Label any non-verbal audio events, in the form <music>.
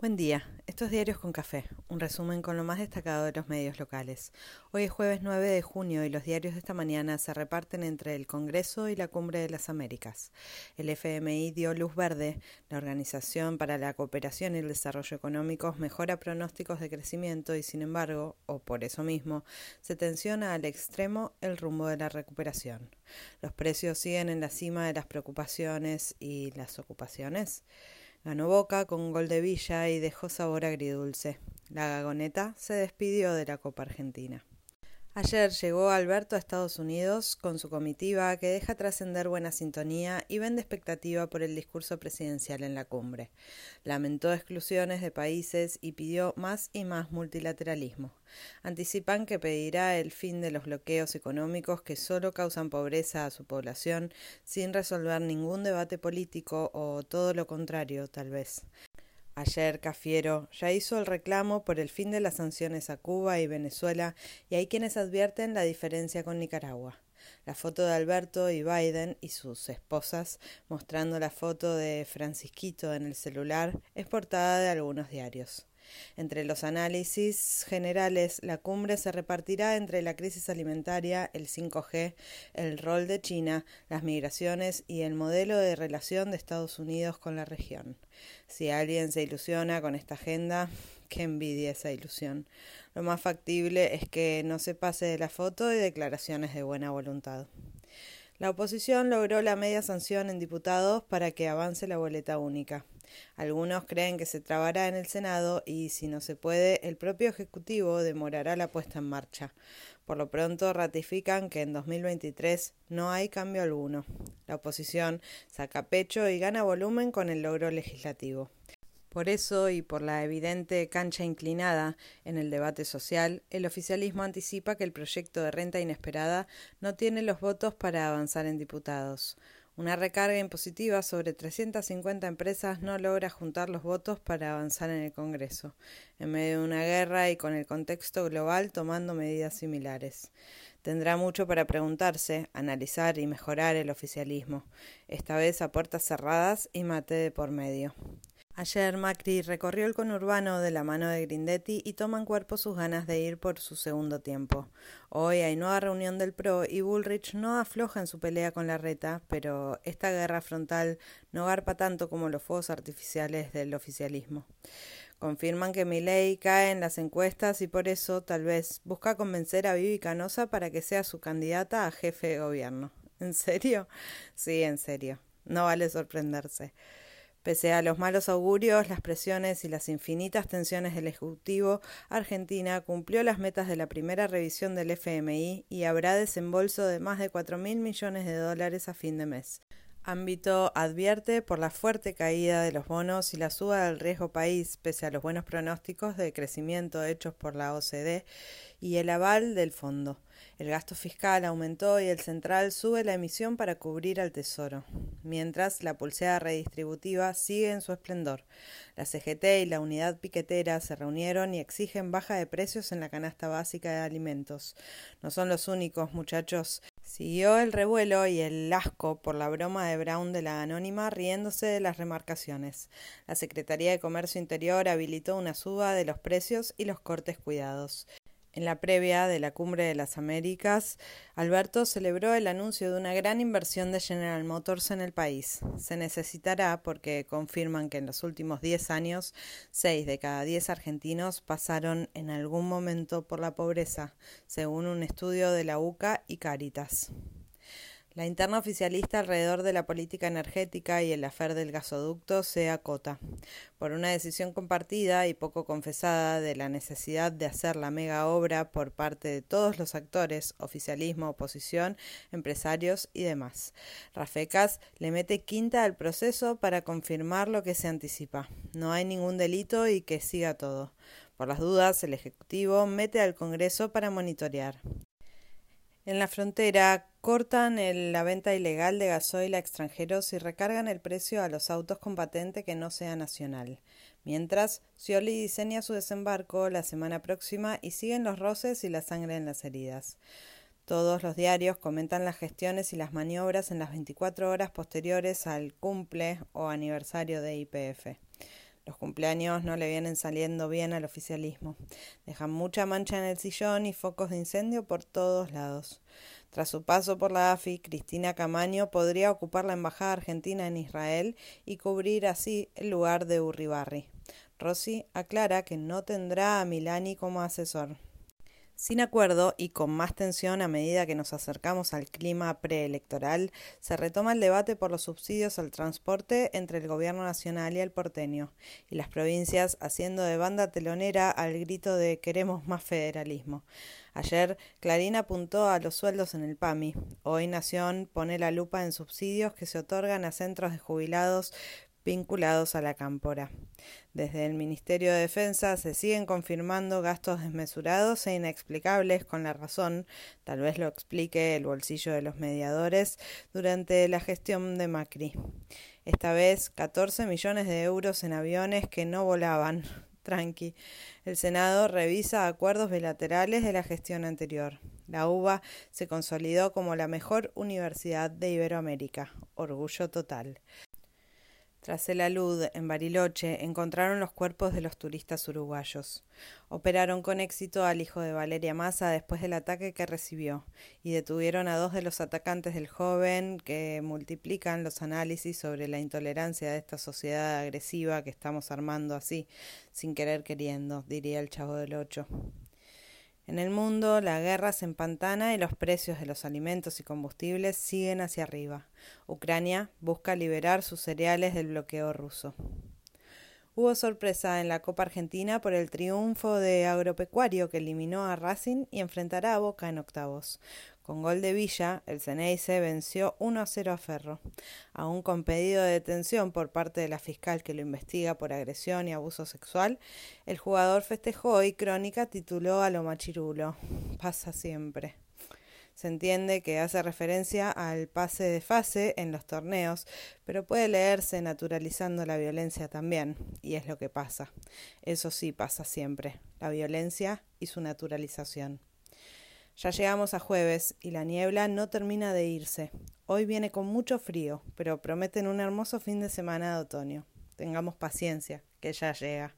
Buen día, estos Diarios con Café, un resumen con lo más destacado de los medios locales. Hoy es jueves 9 de junio y los diarios de esta mañana se reparten entre el Congreso y la Cumbre de las Américas. El FMI dio luz verde, la Organización para la Cooperación y el Desarrollo Económicos mejora pronósticos de crecimiento y sin embargo, o por eso mismo, se tensiona al extremo el rumbo de la recuperación. Los precios siguen en la cima de las preocupaciones y las ocupaciones. Ganó Boca con un gol de Villa y dejó sabor agridulce. La Gagoneta se despidió de la Copa Argentina. Ayer llegó Alberto a Estados Unidos con su comitiva que deja trascender buena sintonía y vende expectativa por el discurso presidencial en la cumbre. Lamentó exclusiones de países y pidió más y más multilateralismo. Anticipan que pedirá el fin de los bloqueos económicos que solo causan pobreza a su población sin resolver ningún debate político o todo lo contrario, tal vez. Ayer Cafiero ya hizo el reclamo por el fin de las sanciones a Cuba y Venezuela y hay quienes advierten la diferencia con Nicaragua. La foto de Alberto y Biden y sus esposas mostrando la foto de Francisquito en el celular es portada de algunos diarios. Entre los análisis generales, la cumbre se repartirá entre la crisis alimentaria, el 5G, el rol de China, las migraciones y el modelo de relación de Estados Unidos con la región. Si alguien se ilusiona con esta agenda, <laughs> que envidia esa ilusión. Lo más factible es que no se pase de la foto y declaraciones de buena voluntad. La oposición logró la media sanción en diputados para que avance la boleta única. Algunos creen que se trabará en el Senado y, si no se puede, el propio Ejecutivo demorará la puesta en marcha. Por lo pronto ratifican que en 2023 no hay cambio alguno. La oposición saca pecho y gana volumen con el logro legislativo. Por eso y por la evidente cancha inclinada en el debate social, el oficialismo anticipa que el proyecto de renta inesperada no tiene los votos para avanzar en diputados. Una recarga impositiva sobre 350 empresas no logra juntar los votos para avanzar en el Congreso, en medio de una guerra y con el contexto global tomando medidas similares. Tendrá mucho para preguntarse, analizar y mejorar el oficialismo, esta vez a puertas cerradas y mate de por medio. Ayer Macri recorrió el conurbano de la mano de Grindetti y toman cuerpo sus ganas de ir por su segundo tiempo. Hoy hay nueva reunión del PRO y Bullrich no afloja en su pelea con la reta, pero esta guerra frontal no garpa tanto como los fuegos artificiales del oficialismo. Confirman que Milei cae en las encuestas y por eso, tal vez, busca convencer a Vivi Canosa para que sea su candidata a jefe de gobierno. ¿En serio? Sí, en serio. No vale sorprenderse. Pese a los malos augurios, las presiones y las infinitas tensiones del Ejecutivo, Argentina cumplió las metas de la primera revisión del FMI y habrá desembolso de más de cuatro mil millones de dólares a fin de mes. Ámbito advierte por la fuerte caída de los bonos y la suba del riesgo país, pese a los buenos pronósticos de crecimiento hechos por la OCDE y el aval del fondo. El gasto fiscal aumentó y el central sube la emisión para cubrir al Tesoro, mientras la pulseada redistributiva sigue en su esplendor. La CGT y la unidad piquetera se reunieron y exigen baja de precios en la canasta básica de alimentos. No son los únicos, muchachos. Siguió el revuelo y el asco por la broma de Brown de la anónima riéndose de las remarcaciones. La Secretaría de Comercio Interior habilitó una suba de los precios y los cortes cuidados. En la previa de la Cumbre de las Américas, Alberto celebró el anuncio de una gran inversión de General Motors en el país. Se necesitará porque confirman que en los últimos 10 años, 6 de cada 10 argentinos pasaron en algún momento por la pobreza, según un estudio de la UCA y Caritas. La interna oficialista alrededor de la política energética y el afer del gasoducto se acota, por una decisión compartida y poco confesada de la necesidad de hacer la mega obra por parte de todos los actores, oficialismo, oposición, empresarios y demás. Rafecas le mete quinta al proceso para confirmar lo que se anticipa. No hay ningún delito y que siga todo. Por las dudas, el Ejecutivo mete al Congreso para monitorear. En la frontera cortan la venta ilegal de gasoil a extranjeros y recargan el precio a los autos con patente que no sea nacional. Mientras, Scioli diseña su desembarco la semana próxima y siguen los roces y la sangre en las heridas. Todos los diarios comentan las gestiones y las maniobras en las 24 horas posteriores al cumple o aniversario de IPF. Los cumpleaños no le vienen saliendo bien al oficialismo. Dejan mucha mancha en el sillón y focos de incendio por todos lados. Tras su paso por la AFI, Cristina Camaño podría ocupar la embajada argentina en Israel y cubrir así el lugar de Urribarri. Rossi aclara que no tendrá a Milani como asesor. Sin acuerdo y con más tensión a medida que nos acercamos al clima preelectoral, se retoma el debate por los subsidios al transporte entre el gobierno nacional y el porteño, y las provincias haciendo de banda telonera al grito de queremos más federalismo. Ayer Clarín apuntó a los sueldos en el PAMI. Hoy Nación pone la lupa en subsidios que se otorgan a centros de jubilados vinculados a la cámpora. Desde el Ministerio de Defensa se siguen confirmando gastos desmesurados e inexplicables con la razón, tal vez lo explique el bolsillo de los mediadores, durante la gestión de Macri. Esta vez 14 millones de euros en aviones que no volaban. <laughs> Tranqui. El Senado revisa acuerdos bilaterales de la gestión anterior. La UBA se consolidó como la mejor universidad de Iberoamérica. Orgullo total. Tras el alud en Bariloche encontraron los cuerpos de los turistas uruguayos. Operaron con éxito al hijo de Valeria Massa después del ataque que recibió y detuvieron a dos de los atacantes del joven que multiplican los análisis sobre la intolerancia de esta sociedad agresiva que estamos armando así, sin querer queriendo, diría el chavo del ocho. En el mundo, la guerra se empantana y los precios de los alimentos y combustibles siguen hacia arriba. Ucrania busca liberar sus cereales del bloqueo ruso. Hubo sorpresa en la Copa Argentina por el triunfo de Agropecuario que eliminó a Racing y enfrentará a Boca en octavos. Con gol de Villa, el Ceneice venció 1 a 0 a Ferro, aún con pedido de detención por parte de la fiscal que lo investiga por agresión y abuso sexual. El jugador festejó y Crónica tituló a lo machirulo. Pasa siempre. Se entiende que hace referencia al pase de fase en los torneos, pero puede leerse naturalizando la violencia también, y es lo que pasa. Eso sí pasa siempre, la violencia y su naturalización. Ya llegamos a jueves y la niebla no termina de irse. Hoy viene con mucho frío, pero prometen un hermoso fin de semana de otoño. Tengamos paciencia, que ya llega.